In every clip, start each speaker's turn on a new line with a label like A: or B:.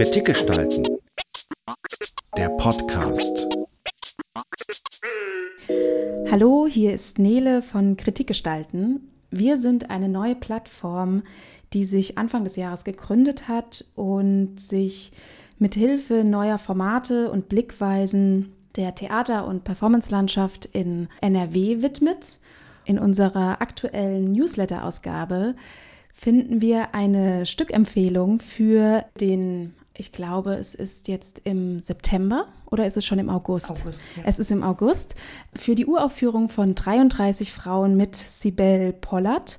A: Kritik gestalten. Der Podcast.
B: Hallo, hier ist Nele von Kritik gestalten. Wir sind eine neue Plattform, die sich Anfang des Jahres gegründet hat und sich mit Hilfe neuer Formate und Blickweisen der Theater- und Performancelandschaft in NRW widmet. In unserer aktuellen Newsletter-Ausgabe finden wir eine Stückempfehlung für den, ich glaube, es ist jetzt im September oder ist es schon im August?
C: August ja.
B: Es ist im August für die Uraufführung von 33 Frauen mit Sibel Pollert.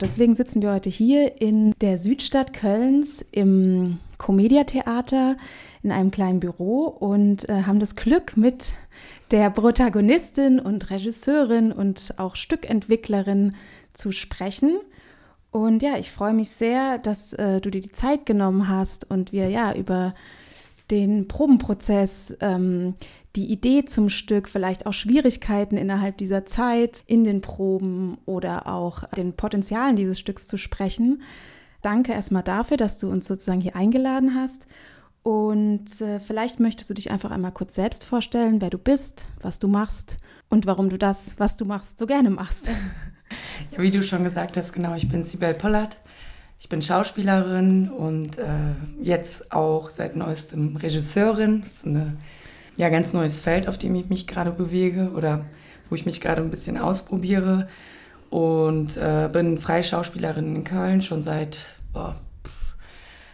B: Deswegen sitzen wir heute hier in der Südstadt Kölns im Comedia Theater in einem kleinen Büro und äh, haben das Glück mit der Protagonistin und Regisseurin und auch Stückentwicklerin zu sprechen. Und ja, ich freue mich sehr, dass äh, du dir die Zeit genommen hast und wir ja über den Probenprozess, ähm, die Idee zum Stück, vielleicht auch Schwierigkeiten innerhalb dieser Zeit in den Proben oder auch den Potenzialen dieses Stücks zu sprechen. Danke erstmal dafür, dass du uns sozusagen hier eingeladen hast. Und äh, vielleicht möchtest du dich einfach einmal kurz selbst vorstellen, wer du bist, was du machst und warum du das, was du machst, so gerne machst.
C: Ja, wie du schon gesagt hast, genau, ich bin Sibel Pollard. Ich bin Schauspielerin und äh, jetzt auch seit neuestem Regisseurin. Das ist ein ja, ganz neues Feld, auf dem ich mich gerade bewege oder wo ich mich gerade ein bisschen ausprobiere. Und äh, bin freie Schauspielerin in Köln schon seit boah,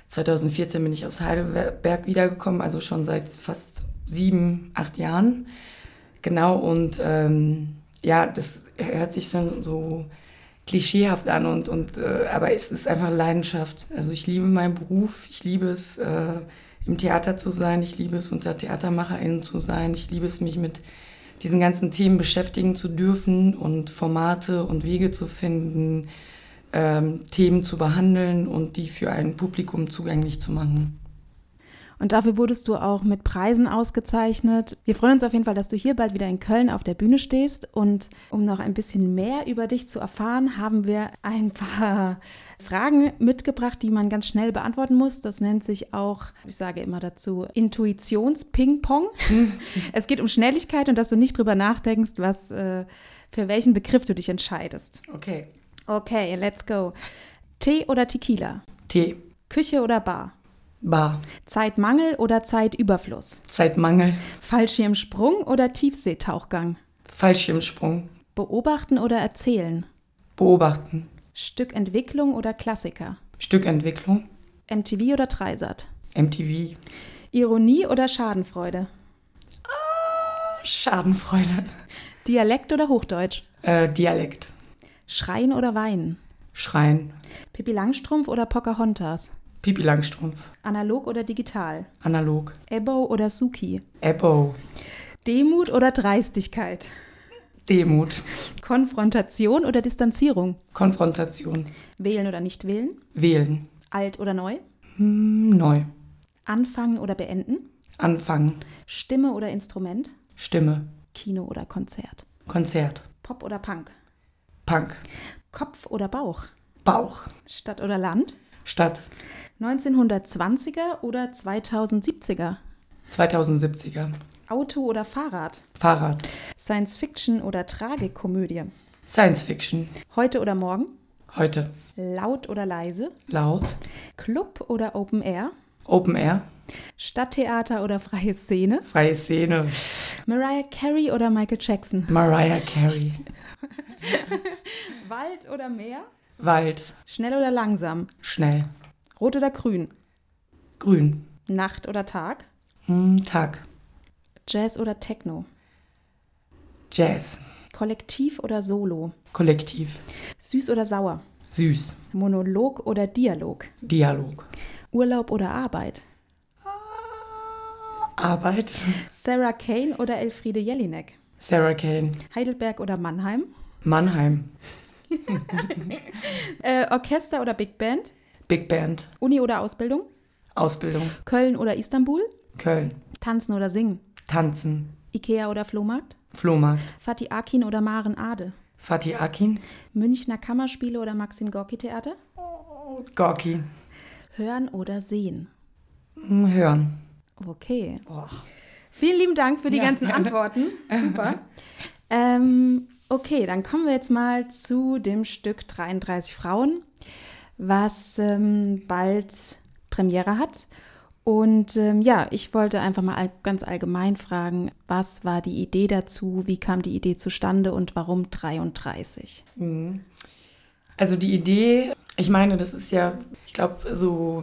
C: 2014 bin ich aus Heidelberg wiedergekommen, also schon seit fast sieben, acht Jahren. Genau, und ähm, ja, das hört sich so, so klischeehaft an, und, und, äh, aber es ist einfach Leidenschaft. Also ich liebe meinen Beruf, ich liebe es, äh, im Theater zu sein, ich liebe es, unter TheatermacherInnen zu sein, ich liebe es, mich mit diesen ganzen Themen beschäftigen zu dürfen und Formate und Wege zu finden, ähm, Themen zu behandeln und die für ein Publikum zugänglich zu machen.
B: Und dafür wurdest du auch mit Preisen ausgezeichnet. Wir freuen uns auf jeden Fall, dass du hier bald wieder in Köln auf der Bühne stehst. Und um noch ein bisschen mehr über dich zu erfahren, haben wir ein paar Fragen mitgebracht, die man ganz schnell beantworten muss. Das nennt sich auch, ich sage immer dazu, Intuitions-Ping-Pong. es geht um Schnelligkeit und dass du nicht drüber nachdenkst, was, äh, für welchen Begriff du dich entscheidest.
C: Okay.
B: Okay, let's go. Tee oder Tequila?
C: Tee.
B: Küche oder Bar?
C: Bar.
B: Zeitmangel oder Zeitüberfluss?
C: Zeitmangel.
B: Fallschirmsprung oder Tiefseetauchgang?
C: Fallschirmsprung.
B: Beobachten oder erzählen?
C: Beobachten.
B: Stückentwicklung oder Klassiker?
C: Stückentwicklung.
B: MTV oder Dreisat?
C: MTV.
B: Ironie oder Schadenfreude?
C: Schadenfreude.
B: Dialekt oder Hochdeutsch?
C: Äh, Dialekt.
B: Schreien oder weinen?
C: Schreien.
B: Pippi Langstrumpf oder Pocahontas?
C: Pipi Langstrumpf.
B: Analog oder digital?
C: Analog.
B: Ebo oder Suki?
C: Ebo.
B: Demut oder Dreistigkeit?
C: Demut.
B: Konfrontation oder Distanzierung?
C: Konfrontation.
B: Wählen oder nicht wählen?
C: Wählen.
B: Alt oder neu?
C: Hm, neu.
B: Anfangen oder beenden?
C: Anfangen.
B: Stimme oder Instrument?
C: Stimme.
B: Kino oder Konzert?
C: Konzert.
B: Pop oder Punk?
C: Punk.
B: Kopf oder Bauch?
C: Bauch.
B: Stadt oder Land?
C: Stadt.
B: 1920er oder 2070er?
C: 2070er.
B: Auto oder Fahrrad?
C: Fahrrad.
B: Science Fiction oder Tragikomödie?
C: Science Fiction.
B: Heute oder morgen?
C: Heute.
B: Laut oder leise?
C: Laut.
B: Club oder Open Air?
C: Open Air.
B: Stadttheater oder freie Szene?
C: Freie Szene.
B: Mariah Carey oder Michael Jackson?
C: Mariah Carey.
B: Wald oder Meer?
C: Wald.
B: Schnell oder langsam?
C: Schnell.
B: Rot oder grün?
C: Grün.
B: Nacht oder Tag?
C: Hm, Tag.
B: Jazz oder Techno?
C: Jazz.
B: Kollektiv oder Solo?
C: Kollektiv.
B: Süß oder sauer?
C: Süß.
B: Monolog oder Dialog?
C: Dialog.
B: Urlaub oder Arbeit?
C: Arbeit.
B: Sarah Kane oder Elfriede Jelinek?
C: Sarah Kane.
B: Heidelberg oder Mannheim?
C: Mannheim.
B: Äh, Orchester oder Big Band?
C: Big Band.
B: Uni oder Ausbildung?
C: Ausbildung.
B: Köln oder Istanbul?
C: Köln.
B: Tanzen oder Singen?
C: Tanzen.
B: Ikea oder Flohmarkt?
C: Flohmarkt.
B: Fatih Akin oder Maren Ade?
C: Fatih Akin.
B: Münchner Kammerspiele oder Maxim Gorki Theater?
C: Gorki.
B: Hören oder sehen?
C: Hm, hören.
B: Okay. Oh. Vielen lieben Dank für die ja, ganzen gerne. Antworten. Super. ähm, okay, dann kommen wir jetzt mal zu dem Stück 33 Frauen, was ähm, bald Premiere hat. Und ähm, ja, ich wollte einfach mal all, ganz allgemein fragen, was war die Idee dazu, wie kam die Idee zustande und warum 33? Mhm.
C: Also die Idee, ich meine, das ist ja, ich glaube, so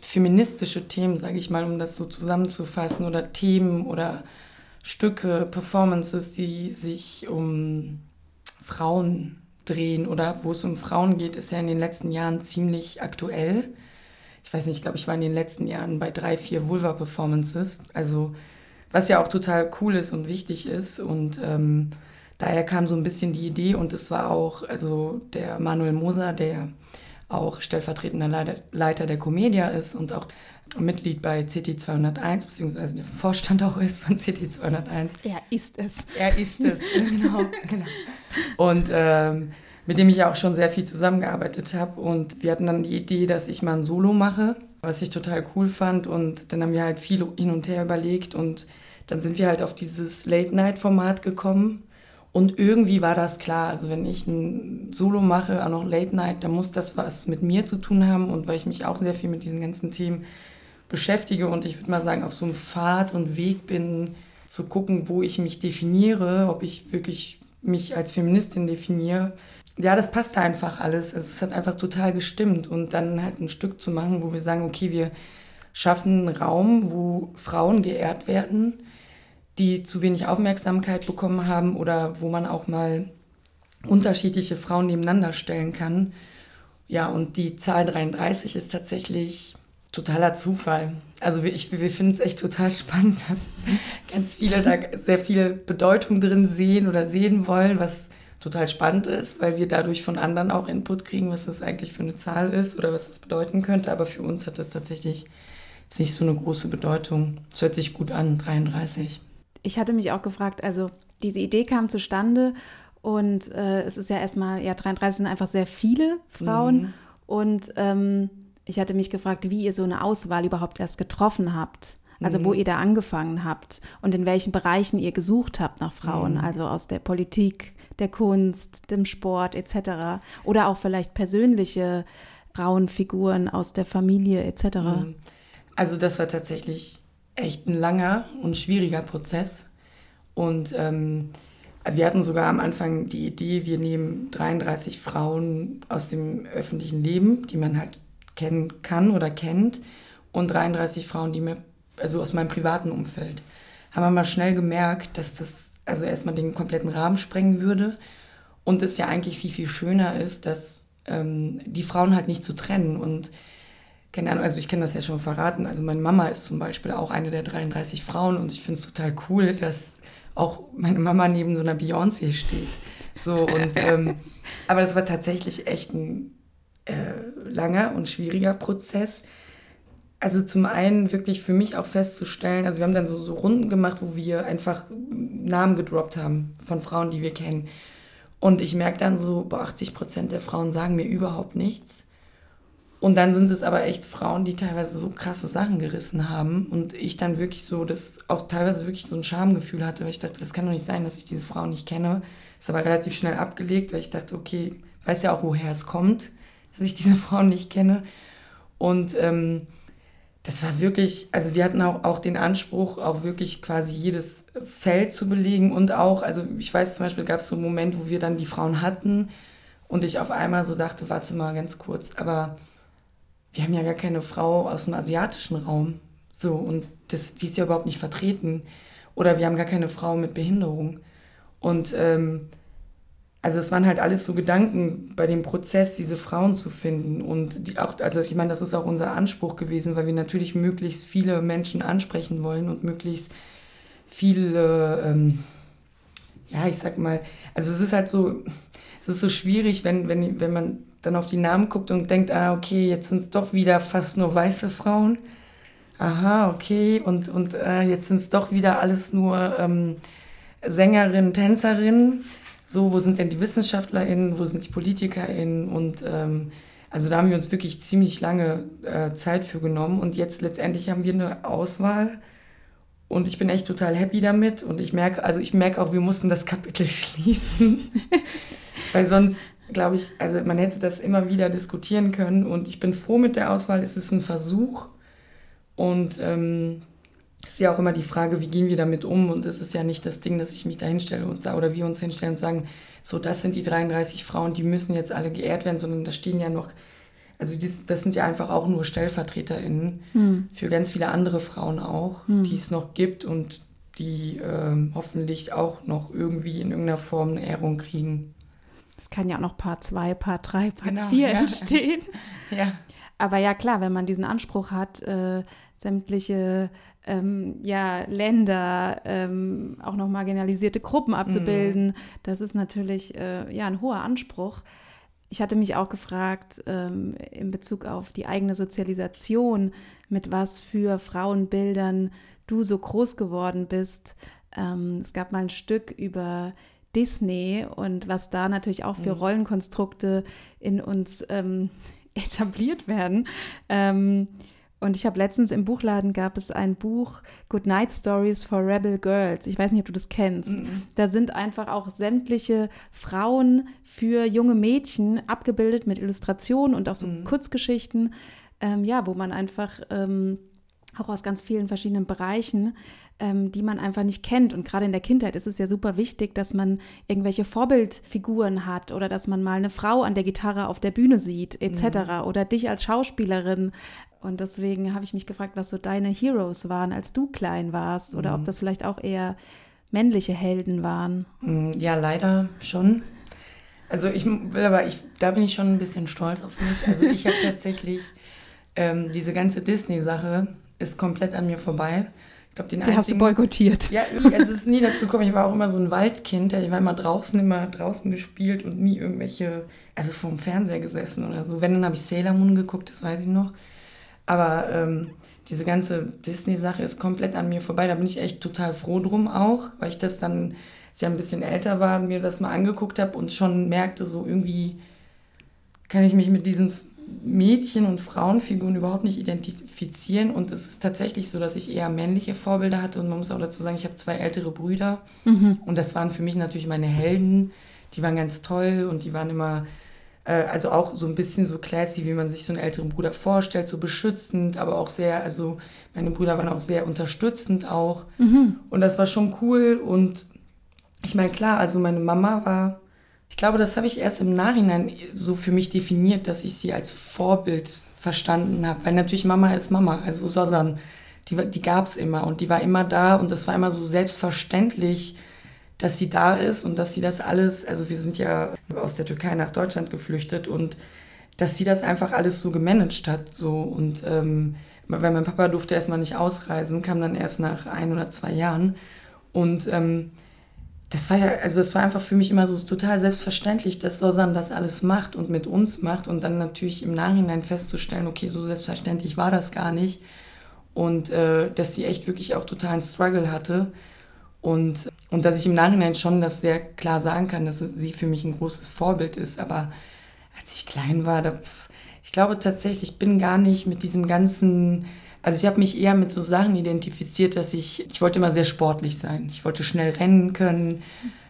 C: feministische Themen, sage ich mal, um das so zusammenzufassen, oder Themen oder Stücke, Performances, die sich um Frauen drehen oder wo es um Frauen geht, ist ja in den letzten Jahren ziemlich aktuell ich weiß nicht, ich glaube, ich war in den letzten Jahren bei drei, vier Vulva-Performances. Also, was ja auch total cool ist und wichtig ist. Und ähm, daher kam so ein bisschen die Idee und es war auch, also der Manuel Moser, der auch stellvertretender Leiter der Comedia ist und auch Mitglied bei CT 201, beziehungsweise der Vorstand auch ist von CT 201.
B: Er ist es.
C: Er ist es, genau, genau. Und ähm, mit dem ich ja auch schon sehr viel zusammengearbeitet habe. Und wir hatten dann die Idee, dass ich mal ein Solo mache, was ich total cool fand. Und dann haben wir halt viel hin und her überlegt und dann sind wir halt auf dieses Late-Night-Format gekommen. Und irgendwie war das klar. Also wenn ich ein Solo mache, auch noch Late Night, dann muss das was mit mir zu tun haben. Und weil ich mich auch sehr viel mit diesen ganzen Themen beschäftige und ich würde mal sagen, auf so einem Pfad und Weg bin, zu gucken, wo ich mich definiere, ob ich wirklich mich als Feministin definiere, ja, das passte einfach alles. Also es hat einfach total gestimmt. Und dann halt ein Stück zu machen, wo wir sagen, okay, wir schaffen einen Raum, wo Frauen geehrt werden, die zu wenig Aufmerksamkeit bekommen haben oder wo man auch mal unterschiedliche Frauen nebeneinander stellen kann. Ja, und die Zahl 33 ist tatsächlich totaler Zufall. Also wir, wir finden es echt total spannend, dass ganz viele da sehr viel Bedeutung drin sehen oder sehen wollen, was total spannend ist, weil wir dadurch von anderen auch Input kriegen, was das eigentlich für eine Zahl ist oder was das bedeuten könnte. Aber für uns hat das tatsächlich jetzt nicht so eine große Bedeutung. Es hört sich gut an, 33.
B: Ich hatte mich auch gefragt, also diese Idee kam zustande und äh, es ist ja erstmal, ja, 33 sind einfach sehr viele Frauen mhm. und ähm, ich hatte mich gefragt, wie ihr so eine Auswahl überhaupt erst getroffen habt. Also mhm. wo ihr da angefangen habt und in welchen Bereichen ihr gesucht habt nach Frauen, mhm. also aus der Politik, der Kunst, dem Sport etc. Oder auch vielleicht persönliche Frauenfiguren aus der Familie etc. Mhm.
C: Also das war tatsächlich echt ein langer und schwieriger Prozess. Und ähm, wir hatten sogar am Anfang die Idee, wir nehmen 33 Frauen aus dem öffentlichen Leben, die man halt kennen kann oder kennt, und 33 Frauen, die mir, also aus meinem privaten Umfeld. Haben wir mal schnell gemerkt, dass das also erstmal den kompletten Rahmen sprengen würde. Und es ja eigentlich viel, viel schöner ist, dass ähm, die Frauen halt nicht zu trennen. Und keine Ahnung, also ich kann das ja schon verraten. Also meine Mama ist zum Beispiel auch eine der 33 Frauen und ich finde es total cool, dass auch meine Mama neben so einer Beyoncé steht. So und ähm, aber das war tatsächlich echt ein äh, langer und schwieriger Prozess also zum einen wirklich für mich auch festzustellen, also wir haben dann so, so Runden gemacht, wo wir einfach Namen gedroppt haben von Frauen, die wir kennen. Und ich merke dann so, boah, 80 Prozent der Frauen sagen mir überhaupt nichts. Und dann sind es aber echt Frauen, die teilweise so krasse Sachen gerissen haben. Und ich dann wirklich so, das auch teilweise wirklich so ein Schamgefühl hatte, weil ich dachte, das kann doch nicht sein, dass ich diese Frauen nicht kenne. Ist aber relativ schnell abgelegt, weil ich dachte, okay, weiß ja auch, woher es kommt, dass ich diese Frauen nicht kenne. Und ähm, das war wirklich, also wir hatten auch, auch den Anspruch, auch wirklich quasi jedes Feld zu belegen und auch, also ich weiß zum Beispiel, gab es so einen Moment, wo wir dann die Frauen hatten und ich auf einmal so dachte, warte mal ganz kurz, aber wir haben ja gar keine Frau aus dem asiatischen Raum. So, und das, die ist ja überhaupt nicht vertreten. Oder wir haben gar keine Frau mit Behinderung. Und ähm, also es waren halt alles so Gedanken bei dem Prozess, diese Frauen zu finden. Und die auch, also ich meine, das ist auch unser Anspruch gewesen, weil wir natürlich möglichst viele Menschen ansprechen wollen und möglichst viele, ähm, ja, ich sag mal, also es ist halt so, es ist so schwierig, wenn, wenn, wenn man dann auf die Namen guckt und denkt, ah, okay, jetzt sind es doch wieder fast nur weiße Frauen. Aha, okay, und, und äh, jetzt sind es doch wieder alles nur ähm, Sängerinnen, Tänzerinnen so, wo sind denn die WissenschaftlerInnen, wo sind die PolitikerInnen? Und ähm, Also da haben wir uns wirklich ziemlich lange äh, Zeit für genommen. Und jetzt letztendlich haben wir eine Auswahl. Und ich bin echt total happy damit. Und ich merke, also ich merke auch, wir mussten das Kapitel schließen, weil sonst glaube ich, also man hätte das immer wieder diskutieren können. Und ich bin froh mit der Auswahl, es ist ein Versuch. Und ähm, ist ja auch immer die Frage, wie gehen wir damit um? Und es ist ja nicht das Ding, dass ich mich da hinstelle und oder wir uns hinstellen und sagen, so, das sind die 33 Frauen, die müssen jetzt alle geehrt werden, sondern da stehen ja noch, also das, das sind ja einfach auch nur StellvertreterInnen hm. für ganz viele andere Frauen auch, hm. die es noch gibt und die ähm, hoffentlich auch noch irgendwie in irgendeiner Form eine Ehrung kriegen.
B: Es kann ja auch noch Part 2, Part 3, Part genau, 4 ja. entstehen. ja. Aber ja, klar, wenn man diesen Anspruch hat, äh, sämtliche ähm, ja, Länder, ähm, auch noch marginalisierte Gruppen abzubilden. Mhm. Das ist natürlich äh, ja, ein hoher Anspruch. Ich hatte mich auch gefragt, ähm, in Bezug auf die eigene Sozialisation, mit was für Frauenbildern du so groß geworden bist. Ähm, es gab mal ein Stück über Disney und was da natürlich auch für mhm. Rollenkonstrukte in uns ähm, etabliert werden. Und ich habe letztens im Buchladen gab es ein Buch Good Night Stories for Rebel Girls. Ich weiß nicht, ob du das kennst. Mm Da sind einfach auch sämtliche Frauen für junge Mädchen abgebildet mit Illustrationen und auch so mm. Kurzgeschichten, ähm, ja, wo man einfach ähm, auch aus ganz vielen verschiedenen Bereichen, ähm, die man einfach nicht kennt. Und gerade in der Kindheit ist es ja super wichtig, dass man irgendwelche Vorbildfiguren hat oder dass man mal eine Frau an der Gitarre auf der Bühne sieht, etc. Mhm. Oder dich als Schauspielerin und deswegen habe ich mich gefragt, was so deine Heroes waren, als du klein warst, oder mhm. ob das vielleicht auch eher männliche Helden waren.
C: Mm, ja, leider schon. Also ich will aber, ich, da bin ich schon ein bisschen stolz auf mich. Also ich habe tatsächlich ähm, diese ganze Disney-Sache ist komplett an mir vorbei.
B: Ich glaube, den Die einzigen, hast du boykottiert.
C: Ja, es ist nie dazu gekommen. Ich war auch immer so ein Waldkind. Ich war immer draußen, immer draußen gespielt und nie irgendwelche, also vor dem Fernseher gesessen oder so. Wenn, dann habe ich Sailor Moon geguckt, das weiß ich noch. Aber ähm, diese ganze Disney-Sache ist komplett an mir vorbei. Da bin ich echt total froh drum auch, weil ich das dann, als ich ein bisschen älter war, mir das mal angeguckt habe und schon merkte, so irgendwie kann ich mich mit diesen Mädchen- und Frauenfiguren überhaupt nicht identifizieren. Und es ist tatsächlich so, dass ich eher männliche Vorbilder hatte. Und man muss auch dazu sagen, ich habe zwei ältere Brüder. Mhm. Und das waren für mich natürlich meine Helden. Die waren ganz toll und die waren immer äh, also auch so ein bisschen so classy, wie man sich so einen älteren Bruder vorstellt, so beschützend, aber auch sehr, also meine Brüder waren auch sehr unterstützend auch. Mhm. Und das war schon cool. Und ich meine, klar, also meine Mama war, ich glaube, das habe ich erst im Nachhinein so für mich definiert, dass ich sie als Vorbild verstanden habe. Weil natürlich Mama ist Mama, also Sosan, die, die gab es immer und die war immer da und das war immer so selbstverständlich dass sie da ist und dass sie das alles, also wir sind ja aus der Türkei nach Deutschland geflüchtet und dass sie das einfach alles so gemanagt hat. So. Und ähm, weil mein Papa durfte erstmal nicht ausreisen, kam dann erst nach ein oder zwei Jahren. Und ähm, das war ja, also das war einfach für mich immer so total selbstverständlich, dass Sosan das alles macht und mit uns macht und dann natürlich im Nachhinein festzustellen, okay, so selbstverständlich war das gar nicht. Und äh, dass die echt wirklich auch totalen Struggle hatte. Und, und dass ich im Nachhinein schon das sehr klar sagen kann, dass sie für mich ein großes Vorbild ist. Aber als ich klein war, da, ich glaube tatsächlich, ich bin gar nicht mit diesem ganzen, also ich habe mich eher mit so Sachen identifiziert, dass ich, ich wollte immer sehr sportlich sein. Ich wollte schnell rennen können,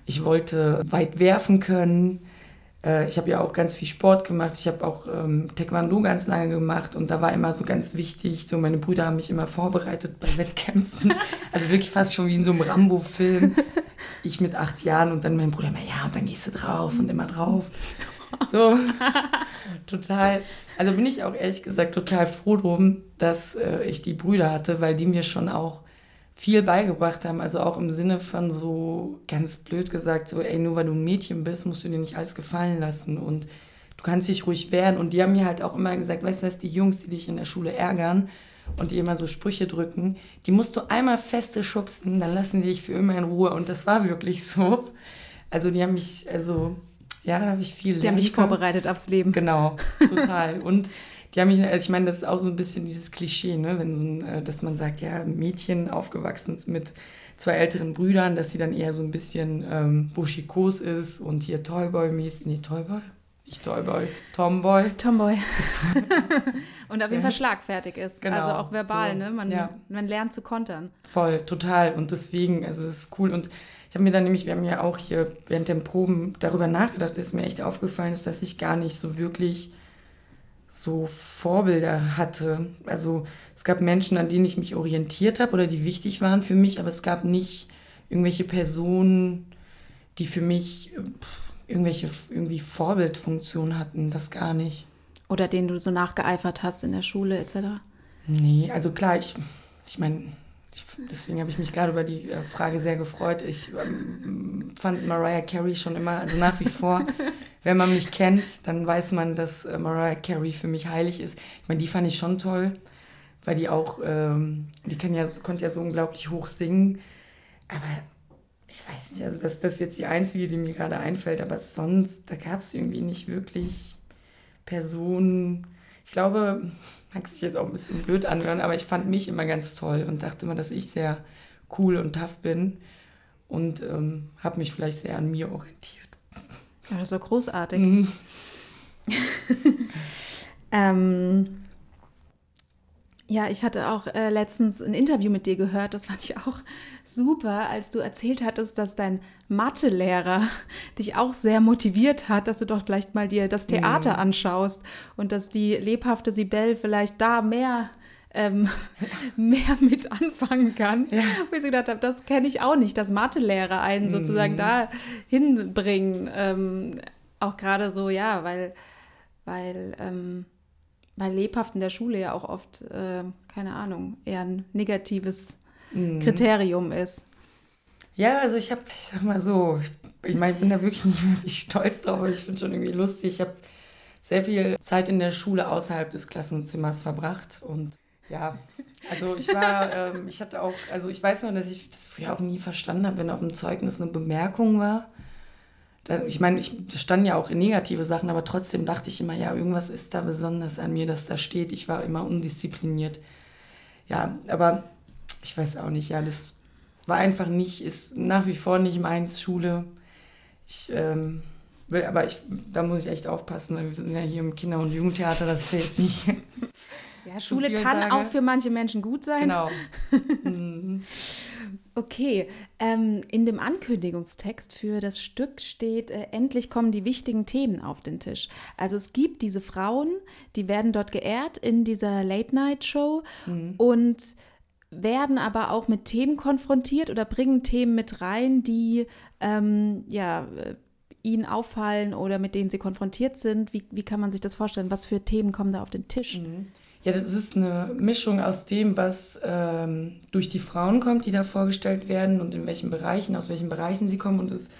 C: ich wollte weit werfen können. Äh, ich habe ja auch ganz viel Sport gemacht. Ich habe auch ähm, Taekwondo ganz lange gemacht und da war immer so ganz wichtig, so meine Brüder haben mich immer vorbereitet bei Wettkämpfen. Also wirklich fast schon wie in so einem Rambo-Film. Ich mit acht Jahren und dann mein Bruder immer, ja, und dann gehst du drauf und immer drauf. So, total. Also bin ich auch ehrlich gesagt total froh drum, dass äh, ich die Brüder hatte, weil die mir schon auch viel beigebracht haben. Also auch im Sinne von so ganz blöd gesagt, so, ey, nur weil du ein Mädchen bist, musst du dir nicht alles gefallen lassen und du kannst dich ruhig wehren. Und die haben mir halt auch immer gesagt, weißt du was, die Jungs, die dich in der Schule ärgern und die immer so Sprüche drücken, die musst du einmal feste schubsen, dann lassen die dich für immer in Ruhe. Und das war wirklich so. Also die haben mich, also ja, da habe ich viel.
B: Die haben dich vorbereitet aufs Leben.
C: Genau, total. Und die haben mich, also ich meine, das ist auch so ein bisschen dieses Klischee, ne? Wenn so ein, äh, dass man sagt, ja, Mädchen aufgewachsen mit zwei älteren Brüdern, dass sie dann eher so ein bisschen ähm, buschikos ist und hier Toyboy-mäßig, nee, Toyboy? nicht Toyboy, Tomboy.
B: Tomboy. und auf jeden Fall schlagfertig ist.
C: Genau,
B: also auch verbal,
C: so,
B: ne? Man,
C: ja.
B: man lernt zu kontern.
C: Voll, total. Und deswegen, also das ist cool. Und ich habe mir dann nämlich, wir haben ja auch hier während den Proben darüber nachgedacht, dass mir echt aufgefallen ist, dass ich gar nicht so wirklich so Vorbilder hatte. Also es gab Menschen, an denen ich mich orientiert habe oder die wichtig waren für mich, aber es gab nicht irgendwelche Personen, die für mich irgendwelche irgendwie Vorbildfunktion hatten, das gar nicht.
B: Oder denen du so nachgeeifert hast in der Schule etc.
C: Nee, also klar, ich, ich meine, deswegen habe ich mich gerade über die äh, Frage sehr gefreut. Ich ähm, fand Mariah Carey schon immer, also nach wie vor, wenn man mich kennt, dann weiß man, dass äh, Mariah Carey für mich heilig ist. Ich meine, die fand ich schon toll, weil die auch, ähm, die kann ja, konnte ja so unglaublich hoch singen. Aber ich weiß nicht, also das, das ist jetzt die einzige, die mir gerade einfällt, aber sonst, da gab es irgendwie nicht wirklich Personen. Ich glaube, mag sich jetzt auch ein bisschen blöd anhören, aber ich fand mich immer ganz toll und dachte immer, dass ich sehr cool und tough bin und ähm, habe mich vielleicht sehr an mir orientiert.
B: Ja, das ist so großartig.
C: Mhm.
B: ähm, ja, ich hatte auch äh, letztens ein Interview mit dir gehört, das fand ich auch super, als du erzählt hattest, dass dein Mathelehrer dich auch sehr motiviert hat, dass du doch vielleicht mal dir das Theater
C: Mhm.
B: anschaust und dass die lebhafte Sibel vielleicht da mehr ähm, mehr mit anfangen kann.
C: Ja.
B: Wo ich so gedacht habe, das kenne ich auch nicht, dass Mathelehrer einen sozusagen
C: Mhm.
B: da hinbringen. Ähm, auch gerade so, ja, weil, weil, ähm, weil lebhaft in der Schule ja auch oft, äh, keine Ahnung, eher ein negatives
C: Mhm.
B: Kriterium ist.
C: Ja, also ich habe, ich sag mal so, ich, ich meine, ich bin da wirklich nicht wirklich stolz drauf, aber ich finde schon irgendwie lustig. Ich habe sehr viel Zeit in der Schule außerhalb des Klassenzimmers verbracht und ja, also ich war, ähm, ich hatte auch, also ich weiß noch, dass ich das früher auch nie verstanden habe, wenn auf dem Zeugnis eine Bemerkung war. Da, ich meine, ich, das standen ja auch negative Sachen, aber trotzdem dachte ich immer, ja, irgendwas ist da besonders an mir, dass da steht. Ich war immer undiszipliniert. Ja, aber ich weiß auch nicht, ja, das war einfach nicht, ist nach wie vor nicht meins, Schule. Ich ähm, will, aber ich, da muss ich echt aufpassen, weil wir sind ja hier im Kinder- und Jugendtheater, dass ich jetzt nicht.
B: Ja, Schule kann
C: sage.
B: auch für manche Menschen gut sein.
C: genau. Mhm.
B: Okay, ähm, in dem Ankündigungstext für das Stück steht, äh, endlich kommen die wichtigen Themen auf den Tisch. Also es gibt diese Frauen, die werden dort geehrt in dieser Late-Night-Show und werden aber auch mit Themen konfrontiert oder bringen Themen mit rein, die ähm, ja, äh, ihnen auffallen oder mit denen sie konfrontiert sind. Wie, wie kann man sich das vorstellen? Was für Themen kommen da auf den Tisch?
C: Ja, das ist eine Mischung aus dem, was ähm, durch die Frauen kommt, die da vorgestellt werden und in welchen Bereichen, aus welchen Bereichen sie kommen. Und es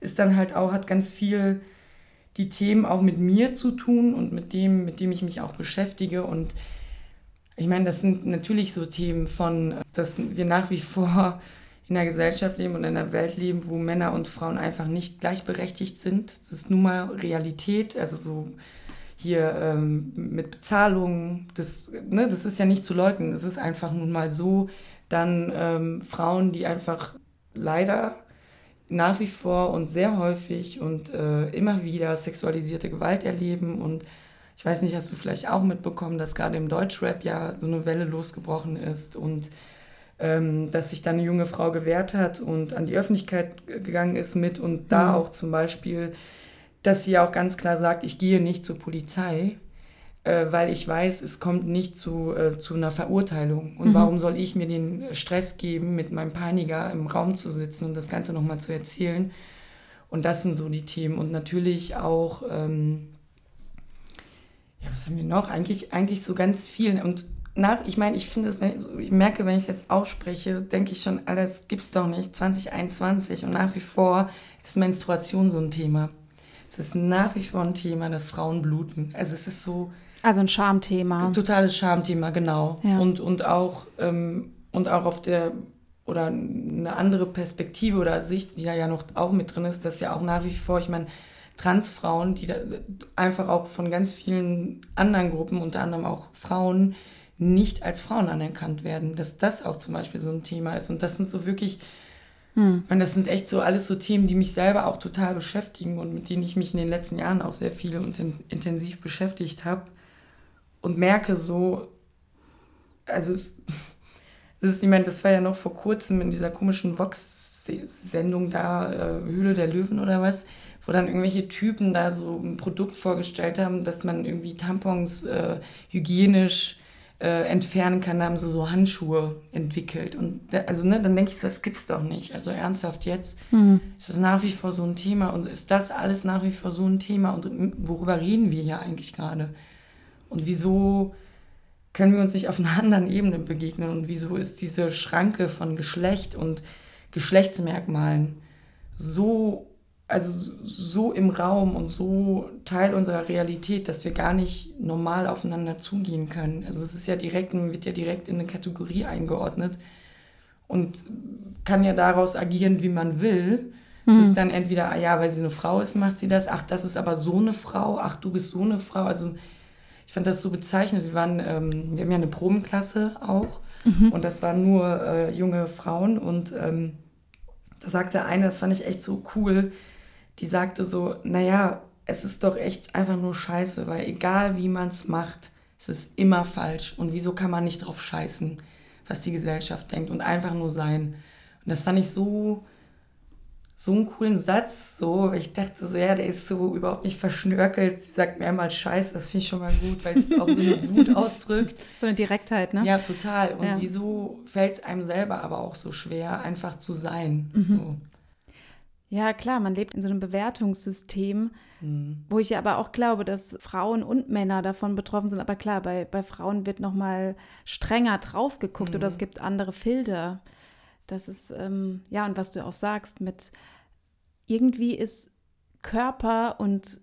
C: ist dann halt auch, hat ganz viel die Themen auch mit mir zu tun und mit dem, mit dem ich mich auch beschäftige. Und ich meine, das sind natürlich so Themen von, dass wir nach wie vor in einer Gesellschaft leben und in einer Welt leben, wo Männer und Frauen einfach nicht gleichberechtigt sind. Das ist nun mal Realität. Also so hier ähm, mit Bezahlung, das, ne, das ist ja nicht zu leugnen. Es ist einfach nun mal so, dann ähm, Frauen, die einfach leider nach wie vor und sehr häufig und äh, immer wieder sexualisierte Gewalt erleben. Und ich weiß nicht, hast du vielleicht auch mitbekommen, dass gerade im Deutschrap ja so eine Welle losgebrochen ist und ähm, dass sich dann eine junge Frau gewehrt hat und an die Öffentlichkeit gegangen ist mit und da
B: Mhm.
C: auch zum Beispiel, dass sie auch ganz klar sagt, ich gehe nicht zur Polizei, äh, weil ich weiß, es kommt nicht zu, äh, zu einer Verurteilung. Und
B: Mhm.
C: warum soll ich mir den Stress geben, mit meinem Peiniger im Raum zu sitzen und das Ganze nochmal zu erzählen? Und das sind so die Themen. Und natürlich auch, ähm, ja, was haben wir noch? Eigentlich, eigentlich so ganz viel. Und nach, ich meine, ich finde es, wenn ich, merke, wenn ich es jetzt ausspreche, denke ich schon, Alter, das gibt's doch nicht, 2021. Und nach wie vor ist Menstruation so ein Thema. Es ist nach wie vor ein Thema, dass Frauen bluten. Also es ist so,
B: Also ein Schamthema.
C: ein totales Schamthema, genau.
B: Ja.
C: Und, und, auch, ähm, und auch auf der, oder eine andere Perspektive oder Sicht, die da ja noch auch mit drin ist, dass ja auch nach wie vor, ich meine, Transfrauen, die einfach auch von ganz vielen anderen Gruppen, unter anderem auch Frauen, nicht als Frauen anerkannt werden. Dass das auch zum Beispiel so ein Thema ist. Und das sind so wirklich Hm. Und das sind echt so alles so Themen, die mich selber auch total beschäftigen und mit denen ich mich in den letzten Jahren auch sehr viel und in, intensiv beschäftigt habe. Und merke so, also es, es ist, ich meine, das war ja noch vor kurzem in dieser komischen Vox-Sendung da, äh, Höhle der Löwen oder was, wo dann irgendwelche Typen da so ein Produkt vorgestellt haben, dass man irgendwie Tampons äh, hygienisch äh, entfernen kann, da haben sie so Handschuhe entwickelt. Und da, also, ne, dann denke ich, das gibt's doch nicht. Also ernsthaft jetzt mhm. ist das nach wie vor so ein Thema und ist das alles nach wie vor so ein Thema und worüber reden wir hier eigentlich gerade? Und wieso können wir uns nicht auf einer anderen Ebene begegnen und wieso ist diese Schranke von Geschlecht und Geschlechtsmerkmalen so also so im Raum und so Teil unserer Realität, dass wir gar nicht normal aufeinander zugehen können. Also es ist ja direkt, man wird ja direkt in eine Kategorie eingeordnet und kann ja daraus agieren, wie man will. Mhm. Es ist dann entweder, ah ja, weil sie eine Frau ist, macht sie das. Ach, das ist aber so eine Frau. Ach, du bist so eine Frau. Also ich fand das so bezeichnend. Wir waren, ähm, wir haben ja eine Probenklasse auch mhm. und das waren nur äh, junge Frauen und ähm, da sagte eine, das fand ich echt so cool, die sagte so, naja, es ist doch echt einfach nur scheiße, weil egal wie man es macht, es ist immer falsch. Und wieso kann man nicht drauf scheißen, was die Gesellschaft denkt und einfach nur sein? Und das fand ich so, so einen coolen Satz, so, ich dachte so, ja, der ist so überhaupt nicht verschnörkelt, sie sagt mehrmals Scheiße, das finde ich schon mal gut, weil es auch so eine Wut ausdrückt.
B: So eine Direktheit, ne?
C: Ja, total. Und ja. wieso fällt es einem selber aber auch so schwer, einfach zu sein? Mhm. So.
B: Ja, klar, man lebt in so einem Bewertungssystem, mhm. wo ich ja aber auch glaube, dass Frauen und Männer davon betroffen sind. Aber klar, bei, bei Frauen wird noch mal strenger drauf geguckt mhm. oder es gibt andere Filter. Das ist, ähm, ja, und was du auch sagst, mit irgendwie ist Körper und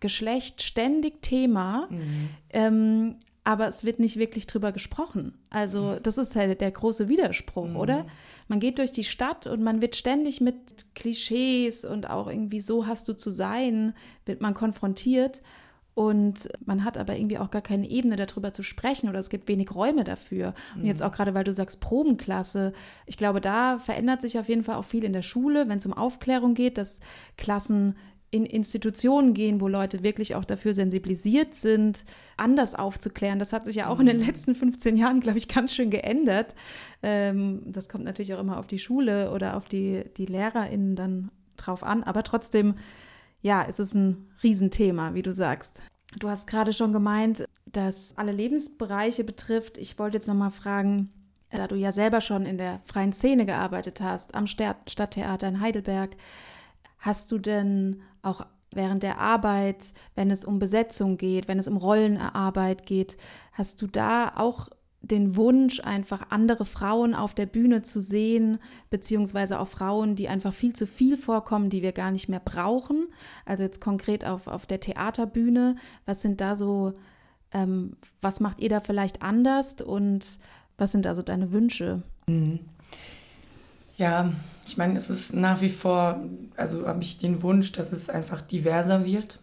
B: Geschlecht ständig Thema. Mhm. Ähm, aber es wird nicht wirklich drüber gesprochen. Also das ist halt der große Widerspruch, mhm. oder? Man geht durch die Stadt und man wird ständig mit Klischees und auch irgendwie so hast du zu sein, wird man konfrontiert. Und man hat aber irgendwie auch gar keine Ebene darüber zu sprechen oder es gibt wenig Räume dafür. Und jetzt mhm. auch gerade, weil du sagst Probenklasse, ich glaube, da verändert sich auf jeden Fall auch viel in der Schule, wenn es um Aufklärung geht, dass Klassen in Institutionen gehen, wo Leute wirklich auch dafür sensibilisiert sind, anders aufzuklären. Das hat sich ja auch in den mhm. letzten 15 Jahren, glaube ich, ganz schön geändert. Ähm, das kommt natürlich auch immer auf die Schule oder auf die, die LehrerInnen dann drauf an. Aber trotzdem, ja, ist es ein Riesenthema, wie du sagst. Du hast gerade schon gemeint, dass alle Lebensbereiche betrifft. Ich wollte jetzt nochmal fragen, da du ja selber schon in der freien Szene gearbeitet hast, am Stadttheater in Heidelberg, hast du denn auch während der Arbeit, wenn es um Besetzung geht, wenn es um Rollenarbeit geht, hast du da auch den Wunsch, einfach andere Frauen auf der Bühne zu sehen, beziehungsweise auch Frauen, die einfach viel zu viel vorkommen, die wir gar nicht mehr brauchen. Also jetzt konkret auf, auf der Theaterbühne. Was sind da so, ähm, was macht ihr da vielleicht anders und was sind da so deine Wünsche? Mhm.
C: Ja, ich meine, es ist nach wie vor, also habe ich den Wunsch, dass es einfach diverser wird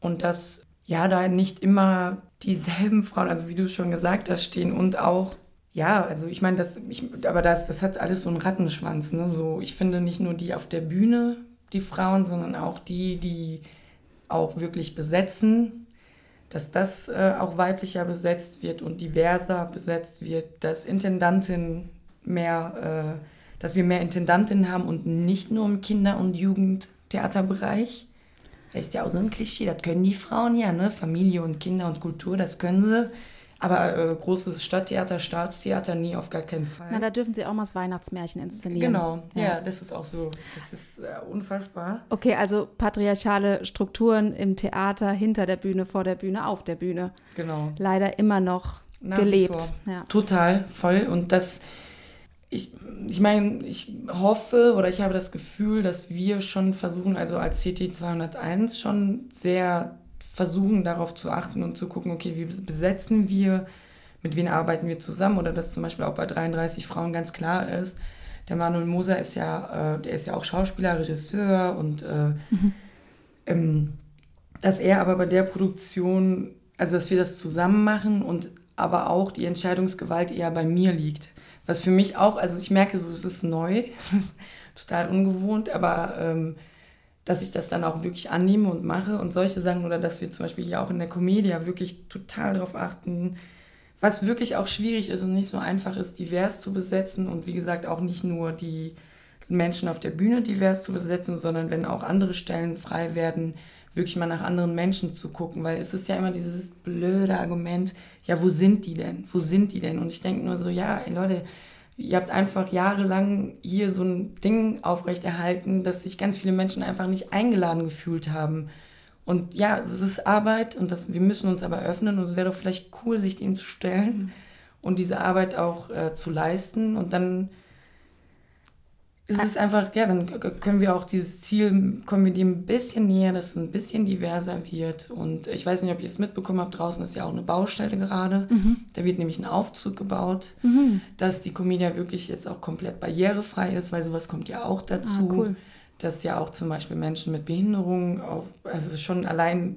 C: und dass ja da nicht immer dieselben Frauen, also wie du schon gesagt hast, stehen und auch ja, also ich meine, das, ich, aber das, das hat alles so einen Rattenschwanz. Ne? So, ich finde nicht nur die auf der Bühne, die Frauen, sondern auch die, die auch wirklich besetzen, dass das äh, auch weiblicher besetzt wird und diverser besetzt wird, dass Intendantinnen mehr äh, dass wir mehr Intendantinnen haben und nicht nur im Kinder- und Jugendtheaterbereich. Das ist ja auch so ein Klischee, das können die Frauen ja, ne? Familie und Kinder und Kultur, das können sie. Aber äh, großes Stadttheater, Staatstheater, nie auf gar keinen Fall.
B: Na, da dürfen sie auch mal das Weihnachtsmärchen inszenieren.
C: Genau, ja, ja das ist auch so, das ist äh, unfassbar.
B: Okay, also patriarchale Strukturen im Theater, hinter der Bühne, vor der Bühne, auf der Bühne.
C: Genau.
B: Leider immer noch Nach gelebt.
C: Ja. Total, voll. Und das ich, ich meine, ich hoffe oder ich habe das Gefühl, dass wir schon versuchen, also als CT 201 schon sehr versuchen, darauf zu achten und zu gucken, okay, wie besetzen wir, mit wem arbeiten wir zusammen oder dass zum Beispiel auch bei 33 Frauen ganz klar ist, der Manuel Moser ist ja, äh, der ist ja auch Schauspieler, Regisseur und äh, mhm. ähm, dass er aber bei der Produktion, also dass wir das zusammen machen und aber auch die Entscheidungsgewalt eher bei mir liegt. Was für mich auch, also ich merke so, es ist neu, es ist total ungewohnt, aber ähm, dass ich das dann auch wirklich annehme und mache und solche Sachen oder dass wir zum Beispiel hier auch in der Comedia wirklich total darauf achten, was wirklich auch schwierig ist und nicht so einfach ist, divers zu besetzen und wie gesagt auch nicht nur die Menschen auf der Bühne divers zu besetzen, sondern wenn auch andere Stellen frei werden, wirklich mal nach anderen Menschen zu gucken, weil es ist ja immer dieses blöde Argument, ja, wo sind die denn? Wo sind die denn? Und ich denke nur so, ja, ey Leute, ihr habt einfach jahrelang hier so ein Ding aufrechterhalten, dass sich ganz viele Menschen einfach nicht eingeladen gefühlt haben. Und ja, es ist Arbeit und das, wir müssen uns aber öffnen und es wäre doch vielleicht cool, sich dem zu stellen mhm. und diese Arbeit auch äh, zu leisten und dann es ist einfach, ja, dann können wir auch dieses Ziel, kommen wir dem ein bisschen näher, dass es ein bisschen diverser wird. Und ich weiß nicht, ob ihr es mitbekommen habt, draußen ist ja auch eine Baustelle gerade. Mhm. Da wird nämlich ein Aufzug gebaut, mhm. dass die Comedia wirklich jetzt auch komplett barrierefrei ist, weil sowas kommt ja auch dazu. Ah, cool dass ja auch zum Beispiel Menschen mit Behinderungen, auch, also schon allein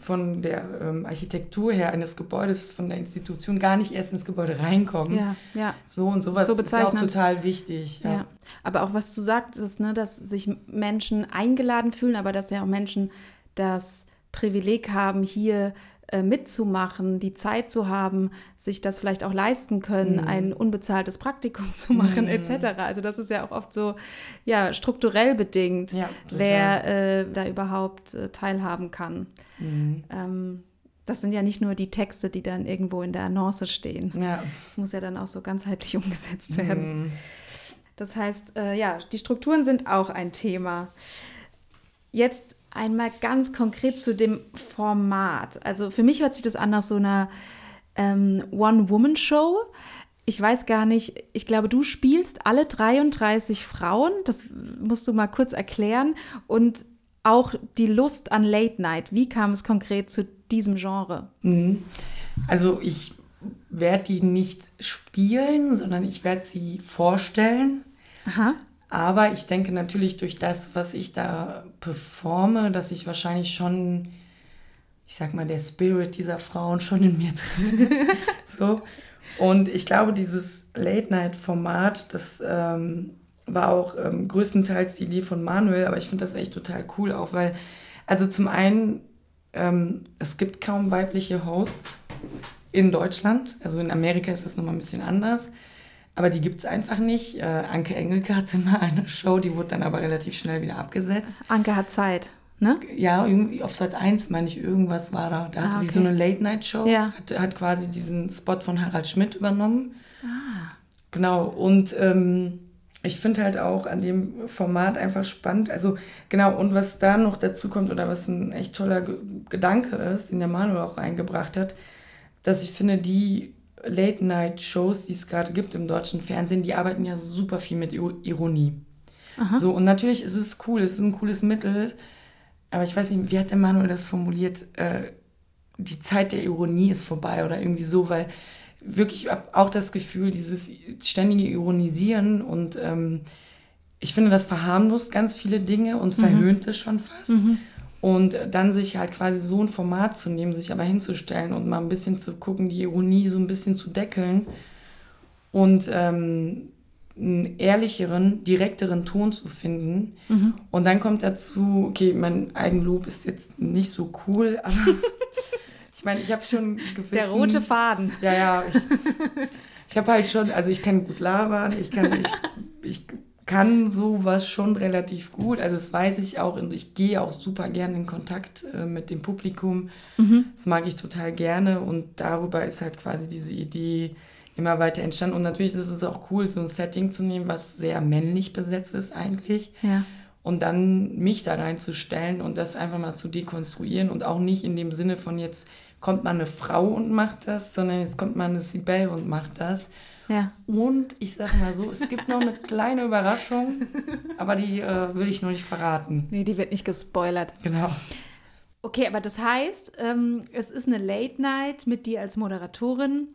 C: von der ähm, Architektur her eines Gebäudes, von der Institution gar nicht erst ins Gebäude reinkommen. Ja, ja. So und sowas so ist ja auch total wichtig. Ja. ja.
B: Aber auch was du sagtest, ne, dass sich Menschen eingeladen fühlen, aber dass ja auch Menschen das Privileg haben, hier äh, mitzumachen, die Zeit zu haben, sich das vielleicht auch leisten können, mhm. ein unbezahltes Praktikum zu machen, mhm. etc. Also das ist ja auch oft so ja, strukturell bedingt, ja, wer äh, da überhaupt äh, teilhaben kann. Mhm. Ähm, das sind ja nicht nur die Texte, die dann irgendwo in der Annonce stehen. Ja. Das muss ja dann auch so ganzheitlich umgesetzt werden. Das heißt, äh, ja, die Strukturen sind auch ein Thema. Jetzt einmal ganz konkret zu dem Format. Also für mich hört sich das an nach so einer ähm, One-Woman-Show. Ich weiß gar nicht, ich glaube, du spielst alle 33 Frauen. Das musst du mal kurz erklären. Und auch die Lust an Late Night. Wie kam es konkret zu diesem Genre?
C: Mhm. Also ich werde die nicht spielen, sondern ich werde sie vorstellen. Aha. Aber ich denke natürlich durch das, was ich da performe, dass ich wahrscheinlich schon, ich sag mal, der Spirit dieser Frauen schon in mir drin ist. so. Und ich glaube, dieses Late-Night-Format, das ähm, war auch ähm, größtenteils die Idee von Manuel, aber ich finde das echt total cool auch, weil, also zum einen, ähm, es gibt kaum weibliche Hosts in Deutschland, also in Amerika ist das nochmal ein bisschen anders. Aber die gibt es einfach nicht. Äh, Anke Engelke hatte mal eine Show, die wurde dann aber relativ schnell wieder abgesetzt.
B: Anke hat Zeit, ne?
C: Ja, irgendwie auf Sat 1, meine ich, irgendwas war da. Da hatte ah, okay. die so eine Late-Night-Show, ja. hat, hat quasi diesen Spot von Harald Schmidt übernommen. Ah. Genau, und ähm, ich finde halt auch an dem Format einfach spannend. Also genau, und was da noch dazu kommt oder was ein echt toller Gedanke ist, den der Manuel auch eingebracht hat, dass ich finde, die Late-Night-Shows, die es gerade gibt im deutschen Fernsehen, die arbeiten ja super viel mit Ironie. Aha. So, und natürlich ist es cool, es ist ein cooles Mittel, aber ich weiß nicht, wie hat der Manuel das formuliert? Äh, die Zeit der Ironie ist vorbei oder irgendwie so, weil wirklich auch das Gefühl, dieses ständige Ironisieren und ähm, ich finde, das verharmlost ganz viele Dinge und mhm. verhöhnt mhm. es schon fast. Mhm. Und dann sich halt quasi so ein Format zu nehmen, sich aber hinzustellen und mal ein bisschen zu gucken, die Ironie so ein bisschen zu deckeln und ähm, einen ehrlicheren, direkteren Ton zu finden. Mhm. Und dann kommt dazu, okay, mein Eigenlob ist jetzt nicht so cool, aber ich meine, ich habe schon
B: gewissen... Der rote Faden.
C: Ja, ja, ich, ich habe halt schon, also ich kann gut labern, ich kann, ich, ich kann sowas schon relativ gut. Also das weiß ich auch und ich gehe auch super gerne in Kontakt äh, mit dem Publikum. Mhm. Das mag ich total gerne und darüber ist halt quasi diese Idee immer weiter entstanden. Und natürlich ist es auch cool, so ein Setting zu nehmen, was sehr männlich besetzt ist eigentlich. Ja. Und dann mich da reinzustellen und das einfach mal zu dekonstruieren und auch nicht in dem Sinne von jetzt kommt mal eine Frau und macht das, sondern jetzt kommt mal eine Sibel und macht das. Ja. Und ich sage mal so, es gibt noch eine kleine Überraschung, aber die äh, will ich noch nicht verraten.
B: Nee, die wird nicht gespoilert.
C: Genau.
B: Okay, aber das heißt, ähm, es ist eine Late Night mit dir als Moderatorin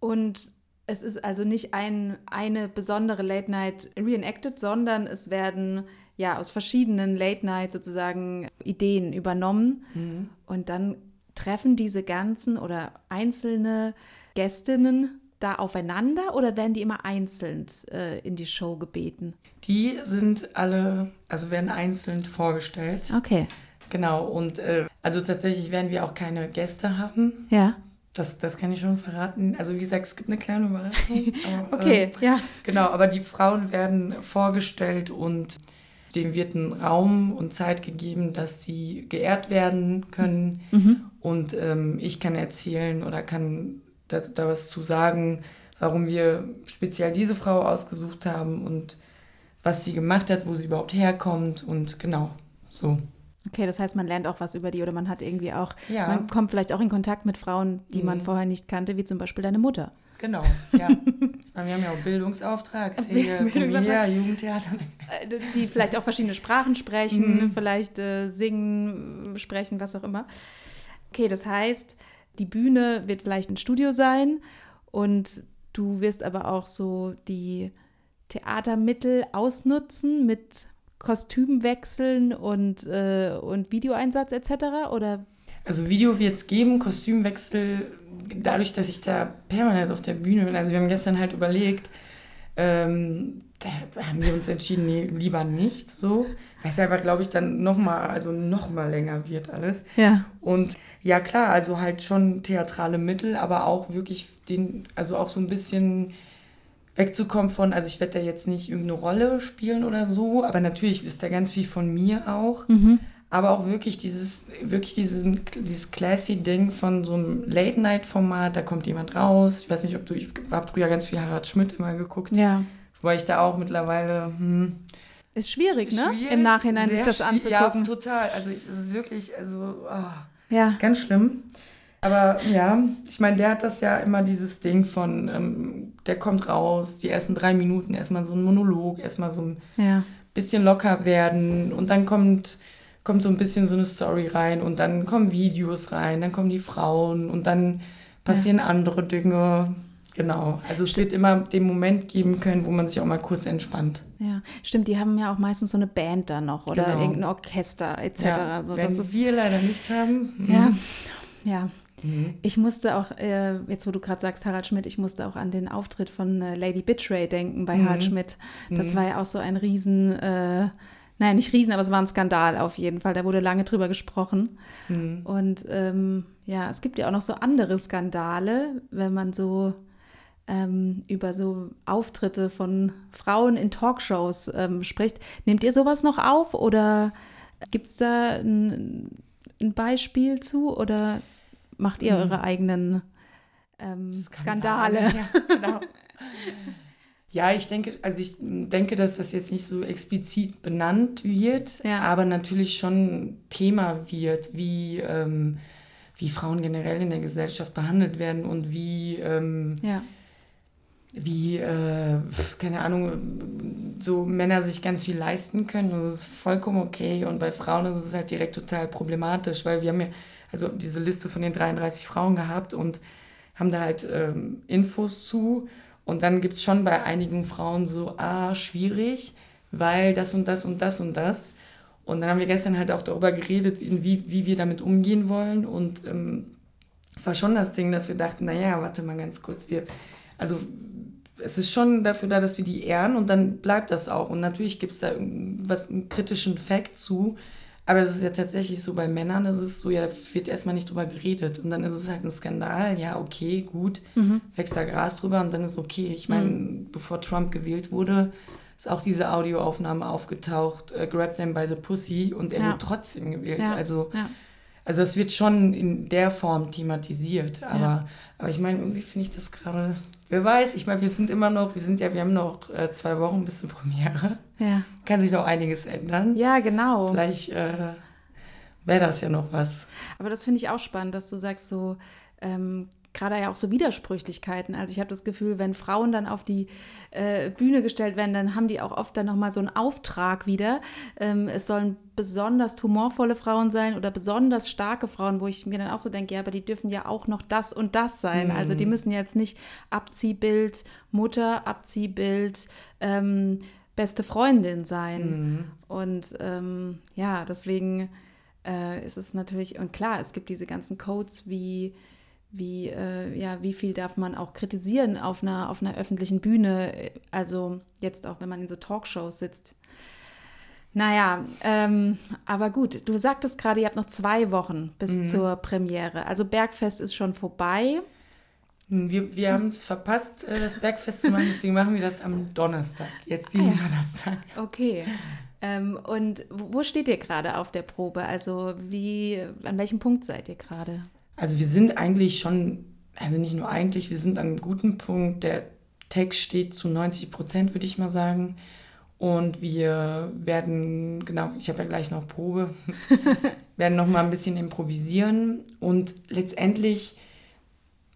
B: und es ist also nicht ein, eine besondere Late Night reenacted, sondern es werden ja aus verschiedenen Late Night sozusagen Ideen übernommen mhm. und dann treffen diese ganzen oder einzelne Gästinnen da aufeinander oder werden die immer einzeln äh, in die Show gebeten?
C: Die sind alle, also werden einzeln vorgestellt.
B: Okay.
C: Genau, und äh, also tatsächlich werden wir auch keine Gäste haben.
B: Ja.
C: Das, das kann ich schon verraten. Also wie gesagt, es gibt eine kleine Überraschung.
B: aber, okay, äh, ja.
C: Genau, aber die Frauen werden vorgestellt und denen wird ein Raum und Zeit gegeben, dass sie geehrt werden können. Mhm. Und ähm, ich kann erzählen oder kann da, da was zu sagen, warum wir speziell diese Frau ausgesucht haben und was sie gemacht hat, wo sie überhaupt herkommt und genau so.
B: Okay, das heißt, man lernt auch was über die oder man hat irgendwie auch, ja. man kommt vielleicht auch in Kontakt mit Frauen, die mhm. man vorher nicht kannte, wie zum Beispiel deine Mutter.
C: Genau, ja. wir haben ja auch Bildungsauftrag, Bildungsauftrag. Jugendtheater.
B: Äh, die vielleicht auch verschiedene Sprachen sprechen, mhm. vielleicht äh, singen, sprechen, was auch immer. Okay, das heißt, die Bühne wird vielleicht ein Studio sein und du wirst aber auch so die Theatermittel ausnutzen mit Kostümwechseln und, äh, und Videoeinsatz etc. Oder?
C: Also Video wird es geben, Kostümwechsel, dadurch, dass ich da permanent auf der Bühne bin. Also wir haben gestern halt überlegt, ähm, da haben wir uns entschieden, nee, lieber nicht so. Weil es einfach, glaube ich, dann nochmal, also nochmal länger wird alles.
B: Ja.
C: Und ja, klar, also halt schon theatrale Mittel, aber auch wirklich den, also auch so ein bisschen wegzukommen von, also ich werde da jetzt nicht irgendeine Rolle spielen oder so, aber natürlich ist da ganz viel von mir auch. Mhm. Aber auch wirklich dieses, wirklich diesen, dieses classy Ding von so einem Late-Night-Format, da kommt jemand raus. Ich weiß nicht, ob du, ich habe früher ganz viel Harald Schmidt immer geguckt.
B: Ja.
C: Weil ich da auch mittlerweile, hm,
B: ist schwierig, ne? Schwierig, Im Nachhinein sich das anzugucken.
C: Ja, total. Also es ist wirklich, also oh, ja. ganz schlimm. Aber ja, ich meine, der hat das ja immer dieses Ding von, ähm, der kommt raus, die ersten drei Minuten erstmal so ein Monolog, erstmal so ein ja. bisschen locker werden und dann kommt, kommt so ein bisschen so eine Story rein und dann kommen Videos rein, dann kommen die Frauen und dann passieren ja. andere Dinge. Genau, also es wird immer den Moment geben können, wo man sich auch mal kurz entspannt.
B: Ja, stimmt, die haben ja auch meistens so eine Band da noch oder genau. irgendein Orchester etc.
C: Ja, so, das wir leider nicht haben.
B: Mhm. Ja, ja. Mhm. Ich musste auch, äh, jetzt wo du gerade sagst, Harald Schmidt, ich musste auch an den Auftritt von äh, Lady Bitray denken bei mhm. Harald Schmidt. Das mhm. war ja auch so ein Riesen, äh, naja, nicht Riesen, aber es war ein Skandal auf jeden Fall. Da wurde lange drüber gesprochen. Mhm. Und ähm, ja, es gibt ja auch noch so andere Skandale, wenn man so ähm, über so Auftritte von Frauen in Talkshows ähm, spricht. Nehmt ihr sowas noch auf oder gibt es da ein, ein, Beispiel zu oder macht ihr mhm. eure eigenen ähm, Skandale? Skandale.
C: Ja, genau. Ja, ich denke, also ich denke, dass das jetzt nicht so explizit benannt wird, ja. aber natürlich schon Thema wird, wie, ähm, wie Frauen generell in der Gesellschaft behandelt werden und wie, ähm, ja wie, äh, keine Ahnung, so Männer sich ganz viel leisten können. Und das ist vollkommen okay. Und bei Frauen ist es halt direkt total problematisch, weil wir haben ja also diese Liste von den 33 Frauen gehabt und haben da halt ähm, Infos zu. Und dann gibt es schon bei einigen Frauen so, ah, schwierig, weil das und das und das und das. Und dann haben wir gestern halt auch darüber geredet, wie, wie wir damit umgehen wollen. Und ähm, es war schon das Ding, dass wir dachten, naja, warte mal ganz kurz, wir, also es ist schon dafür da, dass wir die ehren und dann bleibt das auch. Und natürlich gibt es da was, einen kritischen Fact zu, aber es ist ja tatsächlich so bei Männern, das ist so, ja, da wird erstmal nicht drüber geredet. Und dann ist es halt ein Skandal, ja, okay, gut, mhm. wächst da Gras drüber und dann ist okay. Ich meine, mhm. bevor Trump gewählt wurde, ist auch diese Audioaufnahme aufgetaucht, äh, Grab them by the Pussy und er ja. wird trotzdem gewählt. Ja. Also, ja. also es wird schon in der Form thematisiert. Aber, aber ich meine, irgendwie finde ich das gerade Wer weiß, ich meine, wir sind immer noch, wir sind ja, wir haben noch äh, zwei Wochen bis zur Premiere. Ja. Kann sich noch einiges ändern.
B: Ja, genau.
C: Vielleicht äh, wäre das ja noch was.
B: Aber das finde ich auch spannend, dass du sagst, so ähm, gerade ja auch so Widersprüchlichkeiten. Also ich habe das Gefühl, wenn Frauen dann auf die äh, Bühne gestellt werden, dann haben die auch oft dann nochmal so einen Auftrag wieder. Ähm, es sollen besonders humorvolle Frauen sein oder besonders starke Frauen, wo ich mir dann auch so denke, ja, aber die dürfen ja auch noch das und das sein. Mhm. Also die müssen jetzt nicht Abziehbild Mutter, Abziehbild ähm, beste Freundin sein. Mhm. Und ähm, ja, deswegen äh, ist es natürlich, und klar, es gibt diese ganzen Codes wie wie, äh, ja, wie viel darf man auch kritisieren auf einer, auf einer öffentlichen Bühne? Also jetzt auch, wenn man in so Talkshows sitzt. Naja, ähm, aber gut, du sagtest gerade, ihr habt noch zwei Wochen bis mhm. zur Premiere. Also Bergfest ist schon vorbei.
C: Hm, wir, wir haben es verpasst, äh, das Bergfest zu machen, deswegen machen wir das am Donnerstag, jetzt diesen ah, ja. Donnerstag.
B: Okay. Ähm, und wo steht ihr gerade auf der Probe? Also wie, an welchem Punkt seid ihr gerade?
C: Also wir sind eigentlich schon, also nicht nur eigentlich, wir sind an einem guten Punkt. Der Text steht zu 90 Prozent, würde ich mal sagen. Und wir werden, genau, ich habe ja gleich noch Probe, werden noch mal ein bisschen improvisieren. Und letztendlich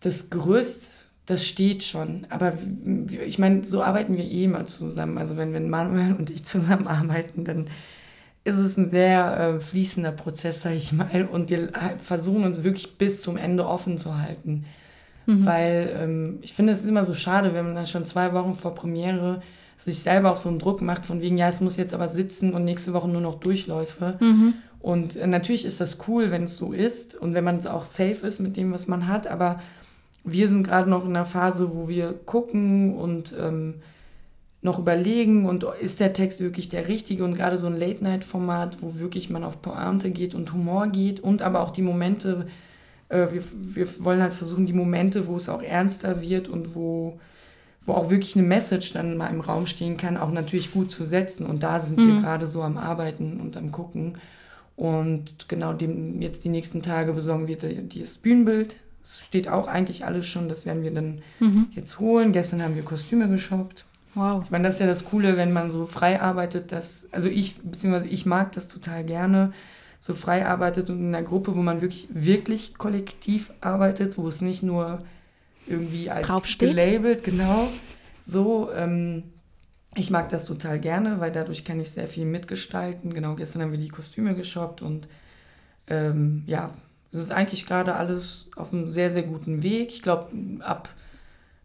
C: das Gerüst, das steht schon. Aber ich meine, so arbeiten wir eh immer zusammen. Also wenn, wenn Manuel und ich zusammenarbeiten, dann ist es ein sehr äh, fließender Prozess, sage ich mal. Und wir versuchen uns wirklich bis zum Ende offen zu halten. Mhm. Weil ähm, ich finde, es ist immer so schade, wenn man dann schon zwei Wochen vor Premiere sich selber auch so einen Druck macht, von wegen, ja, es muss jetzt aber sitzen und nächste Woche nur noch Durchläufe. Mhm. Und äh, natürlich ist das cool, wenn es so ist und wenn man auch safe ist mit dem, was man hat, aber wir sind gerade noch in einer Phase, wo wir gucken und ähm, noch überlegen und ist der Text wirklich der richtige und gerade so ein Late-Night-Format, wo wirklich man auf Pointe geht und Humor geht und aber auch die Momente, äh, wir, wir wollen halt versuchen, die Momente, wo es auch ernster wird und wo wo auch wirklich eine Message dann mal im Raum stehen kann, auch natürlich gut zu setzen. Und da sind mhm. wir gerade so am Arbeiten und am Gucken. Und genau dem, jetzt die nächsten Tage besorgen wir das Bühnenbild. Es steht auch eigentlich alles schon, das werden wir dann mhm. jetzt holen. Gestern haben wir Kostüme geshoppt. Wow. Ich meine, das ist ja das Coole, wenn man so frei arbeitet, dass, also ich, beziehungsweise ich mag das total gerne, so frei arbeitet und in einer Gruppe, wo man wirklich, wirklich kollektiv arbeitet, wo es nicht nur irgendwie als
B: Draufsteht.
C: gelabelt, genau. So, ähm, ich mag das total gerne, weil dadurch kann ich sehr viel mitgestalten. Genau, gestern haben wir die Kostüme geshoppt und ähm, ja, es ist eigentlich gerade alles auf einem sehr, sehr guten Weg. Ich glaube, ab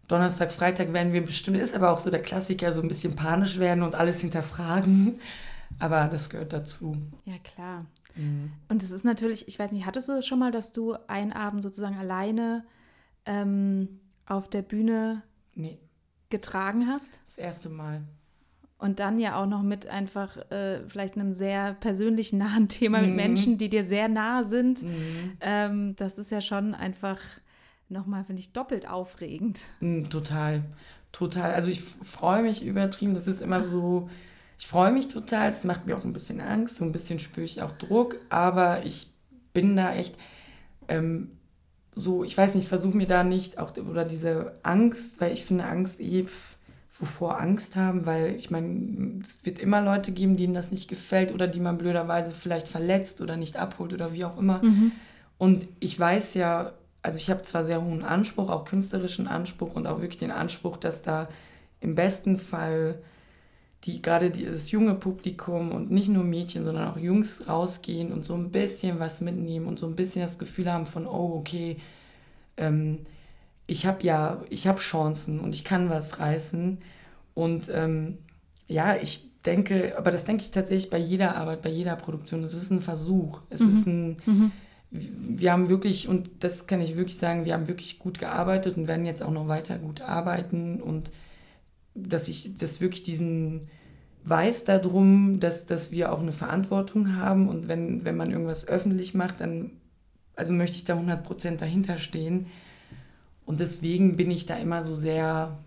C: Donnerstag, Freitag werden wir bestimmt, ist aber auch so der Klassiker, so ein bisschen panisch werden und alles hinterfragen. Aber das gehört dazu.
B: Ja, klar. Mhm. Und es ist natürlich, ich weiß nicht, hattest du das schon mal, dass du einen Abend sozusagen alleine ähm, auf der Bühne
C: nee.
B: getragen hast.
C: Das erste Mal.
B: Und dann ja auch noch mit einfach äh, vielleicht einem sehr persönlich nahen Thema mhm. mit Menschen, die dir sehr nah sind. Mhm. Ähm, das ist ja schon einfach nochmal, finde ich, doppelt aufregend.
C: Mhm, total, total. Also ich freue mich übertrieben. Das ist immer so, ich freue mich total. Es macht mir auch ein bisschen Angst. So ein bisschen spüre ich auch Druck. Aber ich bin da echt, ähm, so, ich weiß nicht, versuche mir da nicht auch, oder diese Angst, weil ich finde Angst eh, wovor Angst haben, weil ich meine, es wird immer Leute geben, denen das nicht gefällt oder die man blöderweise vielleicht verletzt oder nicht abholt oder wie auch immer. Mhm. Und ich weiß ja, also ich habe zwar sehr hohen Anspruch, auch künstlerischen Anspruch und auch wirklich den Anspruch, dass da im besten Fall die gerade dieses junge Publikum und nicht nur Mädchen, sondern auch Jungs rausgehen und so ein bisschen was mitnehmen und so ein bisschen das Gefühl haben von, oh, okay, ähm, ich habe ja, ich habe Chancen und ich kann was reißen. Und ähm, ja, ich denke, aber das denke ich tatsächlich bei jeder Arbeit, bei jeder Produktion. Es ist ein Versuch. Es mhm. ist ein, mhm. Wir haben wirklich, und das kann ich wirklich sagen, wir haben wirklich gut gearbeitet und werden jetzt auch noch weiter gut arbeiten und dass ich das wirklich diesen weiß darum, dass, dass wir auch eine Verantwortung haben und wenn, wenn man irgendwas öffentlich macht, dann also möchte ich da 100% dahinter stehen. Und deswegen bin ich da immer so sehr,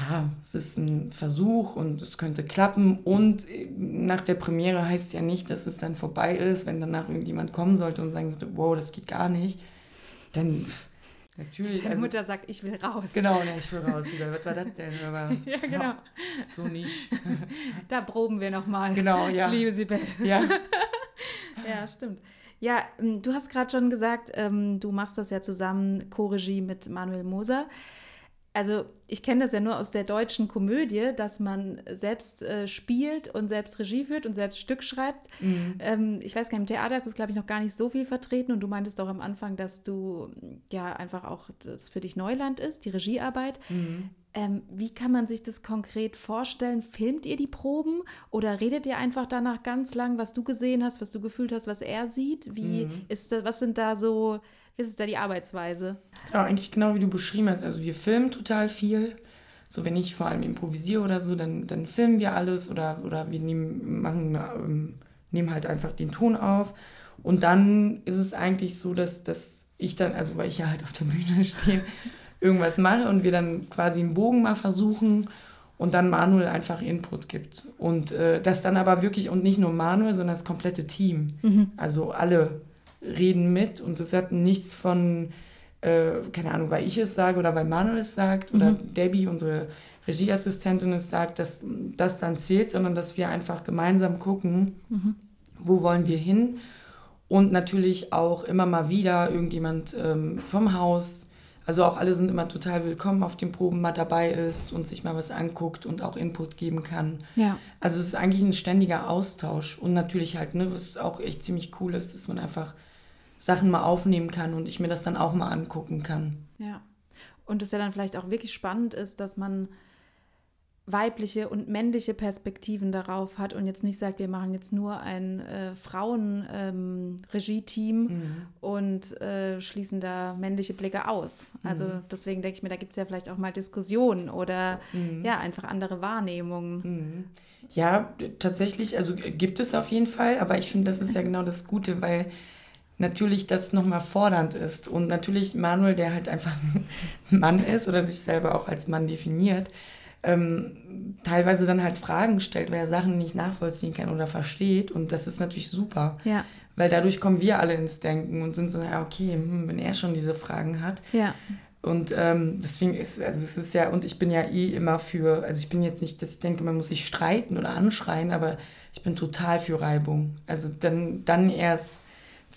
C: ja, es ist ein Versuch und es könnte klappen. Und nach der Premiere heißt ja nicht, dass es dann vorbei ist, wenn danach irgendjemand kommen sollte und sagen sollte, wow, das geht gar nicht. Dann Natürlich.
B: Deine also, Mutter sagt, ich will raus.
C: Genau, ne, ich will raus. Was war das denn?
B: Aber, ja, genau. Ja,
C: so nicht.
B: Da proben wir nochmal.
C: Genau, ja.
B: Liebe Sibel.
C: Ja.
B: ja, stimmt. Ja, ähm, du hast gerade schon gesagt, ähm, du machst das ja zusammen Co-Regie mit Manuel Moser also ich kenne das ja nur aus der deutschen Komödie, dass man selbst äh, spielt und selbst Regie führt und selbst Stück schreibt. Mhm. Ähm, ich weiß gar nicht, im Theater ist das, glaube ich, noch gar nicht so viel vertreten. Und du meintest auch am Anfang, dass du ja einfach auch das für dich Neuland ist, die Regiearbeit. Mhm. Ähm, wie kann man sich das konkret vorstellen? Filmt ihr die Proben oder redet ihr einfach danach ganz lang, was du gesehen hast, was du gefühlt hast, was er sieht? Wie mhm. ist das, was sind da so ist da die Arbeitsweise?
C: Genau, eigentlich genau wie du beschrieben hast. Also wir filmen total viel. So, wenn ich vor allem improvisiere oder so, dann, dann filmen wir alles oder, oder wir nehmen, machen, ähm, nehmen halt einfach den Ton auf. Und dann ist es eigentlich so, dass, dass ich dann, also weil ich ja halt auf der Bühne stehe, irgendwas mache und wir dann quasi einen Bogen mal versuchen und dann Manuel einfach Input gibt. Und äh, das dann aber wirklich, und nicht nur Manuel, sondern das komplette Team. Mhm. Also alle reden mit und es hat nichts von, äh, keine Ahnung, weil ich es sage oder weil Manuel es sagt oder mhm. Debbie, unsere Regieassistentin, es sagt, dass das dann zählt, sondern dass wir einfach gemeinsam gucken, mhm. wo wollen wir hin. Und natürlich auch immer mal wieder irgendjemand ähm, vom Haus also auch alle sind immer total willkommen auf den Proben, mal dabei ist und sich mal was anguckt und auch Input geben kann. Ja. Also es ist eigentlich ein ständiger Austausch und natürlich halt, ne, was auch echt ziemlich cool ist, dass man einfach Sachen mal aufnehmen kann und ich mir das dann auch mal angucken kann.
B: Ja. Und es ja dann vielleicht auch wirklich spannend ist, dass man weibliche und männliche Perspektiven darauf hat und jetzt nicht sagt, wir machen jetzt nur ein äh, Frauen-Regie-Team ähm, mhm. und äh, schließen da männliche Blicke aus. Also mhm. deswegen denke ich mir, da gibt es ja vielleicht auch mal Diskussionen oder mhm. ja, einfach andere Wahrnehmungen.
C: Mhm. Ja, tatsächlich, also gibt es auf jeden Fall, aber ich finde, das ist ja genau das Gute, weil natürlich das nochmal fordernd ist und natürlich Manuel, der halt einfach ein Mann ist oder sich selber auch als Mann definiert, ähm, teilweise dann halt Fragen stellt, weil er Sachen nicht nachvollziehen kann oder versteht. Und das ist natürlich super. Ja. Weil dadurch kommen wir alle ins Denken und sind so, ja, okay, hm, wenn er schon diese Fragen hat. Ja. Und ähm, deswegen ist, also es ist ja, und ich bin ja eh immer für, also ich bin jetzt nicht, dass ich denke, man muss sich streiten oder anschreien, aber ich bin total für Reibung. Also dann, dann erst,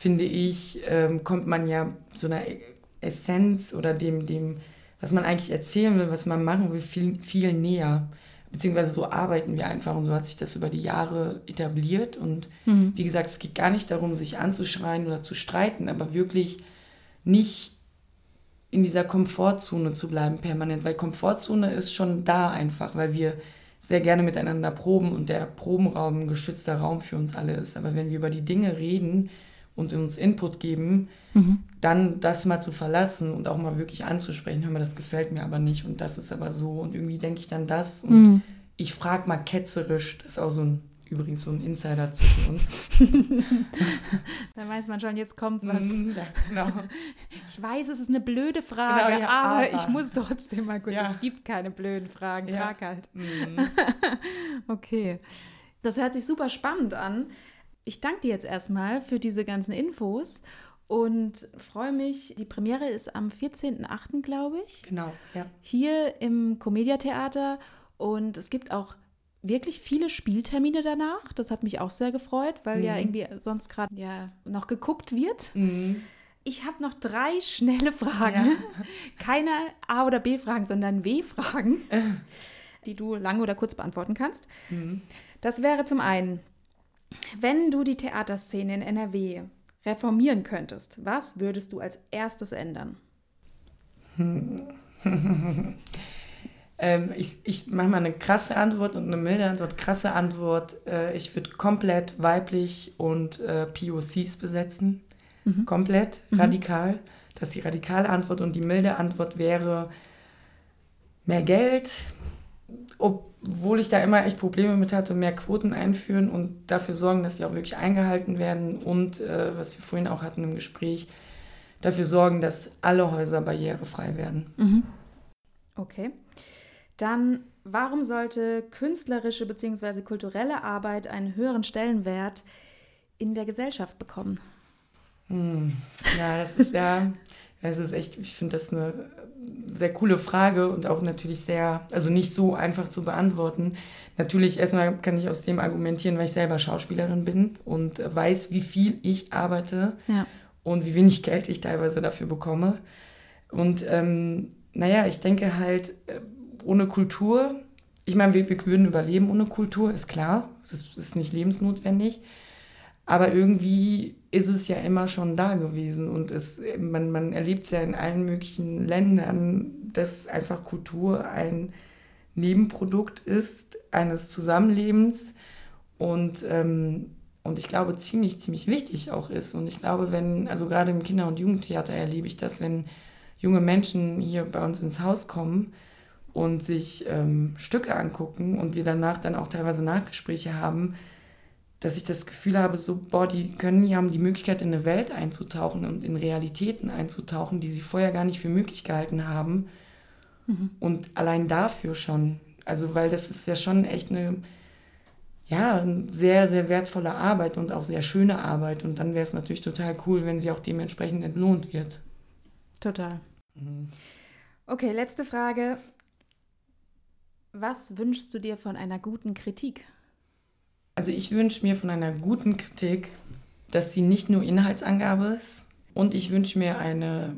C: finde ich, ähm, kommt man ja so einer Essenz oder dem, dem, was man eigentlich erzählen will, was man machen will, viel, viel näher. Beziehungsweise so arbeiten wir einfach und so hat sich das über die Jahre etabliert. Und mhm. wie gesagt, es geht gar nicht darum, sich anzuschreien oder zu streiten, aber wirklich nicht in dieser Komfortzone zu bleiben permanent, weil Komfortzone ist schon da einfach, weil wir sehr gerne miteinander proben und der Probenraum ein geschützter Raum für uns alle ist. Aber wenn wir über die Dinge reden, und uns Input geben, mhm. dann das mal zu verlassen und auch mal wirklich anzusprechen, hör mal, das gefällt mir aber nicht und das ist aber so und irgendwie denke ich dann das und mhm. ich frage mal ketzerisch, das ist auch so ein übrigens so ein Insider zwischen uns.
B: da weiß man schon, jetzt kommt was. Mhm, ja, genau. Ich weiß, es ist eine blöde Frage, genau, ja, aber, aber, ich muss trotzdem mal kurz, ja. es gibt keine blöden Fragen, frag halt. Mhm. okay. Das hört sich super spannend an ich danke dir jetzt erstmal für diese ganzen Infos und freue mich. Die Premiere ist am 14.08., glaube ich.
C: Genau, ja.
B: Hier im Comedia Theater und es gibt auch wirklich viele Spieltermine danach. Das hat mich auch sehr gefreut, weil mhm. ja irgendwie sonst gerade ja noch geguckt wird. Mhm. Ich habe noch drei schnelle Fragen. Ja. Keine A- oder B-Fragen, sondern W-Fragen, die du lang oder kurz beantworten kannst. Mhm. Das wäre zum einen, wenn du die Theaterszene in NRW reformieren könntest, was würdest du als erstes ändern?
C: ähm, ich ich mache mal eine krasse Antwort und eine milde Antwort. Krasse Antwort, äh, ich würde komplett weiblich und äh, POCs besetzen. Mhm. Komplett, mhm. radikal. Das ist die radikale Antwort und die milde Antwort wäre mehr Geld, obwohl ich da immer echt Probleme mit hatte, mehr Quoten einführen und dafür sorgen, dass sie auch wirklich eingehalten werden und, äh, was wir vorhin auch hatten im Gespräch, dafür sorgen, dass alle Häuser barrierefrei werden.
B: Mhm. Okay. Dann, warum sollte künstlerische bzw. kulturelle Arbeit einen höheren Stellenwert in der Gesellschaft bekommen?
C: Hm. Ja, das ist ja es ist echt, ich finde das eine sehr coole Frage und auch natürlich sehr, also nicht so einfach zu beantworten. Natürlich, erstmal kann ich aus dem argumentieren, weil ich selber Schauspielerin bin und weiß, wie viel ich arbeite ja. und wie wenig Geld ich teilweise dafür bekomme. Und ähm, naja, ich denke halt, äh, ohne Kultur, ich meine, wir, wir würden überleben ohne Kultur, ist klar, das ist nicht lebensnotwendig. Aber irgendwie ist es ja immer schon da gewesen und es, man, man erlebt es ja in allen möglichen Ländern, dass einfach Kultur ein Nebenprodukt ist eines Zusammenlebens. Und ähm, und ich glaube ziemlich, ziemlich wichtig auch ist. Und ich glaube, wenn, also gerade im Kinder- und Jugendtheater erlebe ich das, wenn junge Menschen hier bei uns ins Haus kommen und sich ähm, Stücke angucken und wir danach dann auch teilweise Nachgespräche haben, dass ich das Gefühl habe, so, boah, die können, die haben die Möglichkeit, in eine Welt einzutauchen und in Realitäten einzutauchen, die sie vorher gar nicht für möglich gehalten haben. Mhm. Und allein dafür schon, also weil das ist ja schon echt eine ja, sehr, sehr wertvolle Arbeit und auch sehr schöne Arbeit. Und dann wäre es natürlich total cool, wenn sie auch dementsprechend entlohnt wird.
B: Total. Mhm. Okay, letzte Frage. Was wünschst du dir von einer guten Kritik?
C: Also ich wünsche mir von einer guten Kritik, dass sie nicht nur Inhaltsangabe ist und ich wünsche mir eine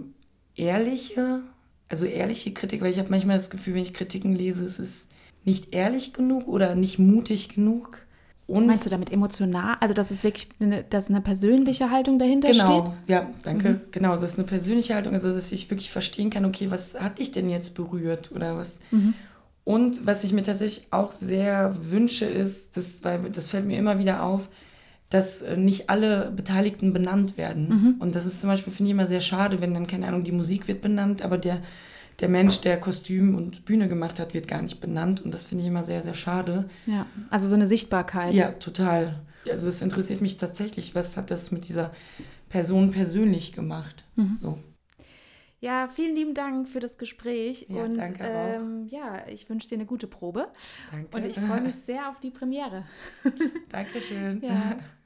C: ehrliche, also ehrliche Kritik, weil ich habe manchmal das Gefühl, wenn ich Kritiken lese, ist es nicht ehrlich genug oder nicht mutig genug.
B: Und Meinst du damit emotional? Also, dass es wirklich eine, dass eine persönliche Haltung dahinter
C: genau,
B: steht?
C: Genau, ja, danke. Mhm. Genau, dass eine persönliche Haltung, also dass ich wirklich verstehen kann, okay, was hat dich denn jetzt berührt oder was. Mhm. Und was ich mir tatsächlich auch sehr wünsche, ist, das, weil das fällt mir immer wieder auf, dass äh, nicht alle Beteiligten benannt werden. Mhm. Und das ist zum Beispiel, finde ich immer sehr schade, wenn dann, keine Ahnung, die Musik wird benannt, aber der der Mensch, der Kostüm und Bühne gemacht hat, wird gar nicht benannt. Und das finde ich immer sehr, sehr schade.
B: Ja, also so eine Sichtbarkeit.
C: Ja, total. Also es interessiert mich tatsächlich, was hat das mit dieser Person persönlich gemacht. Mhm. So.
B: Ja, vielen lieben Dank für das Gespräch. Ja, und danke ähm, ja, ich wünsche dir eine gute Probe. Danke. Und ich freue mich sehr auf die Premiere.
C: Dankeschön.
B: Ja.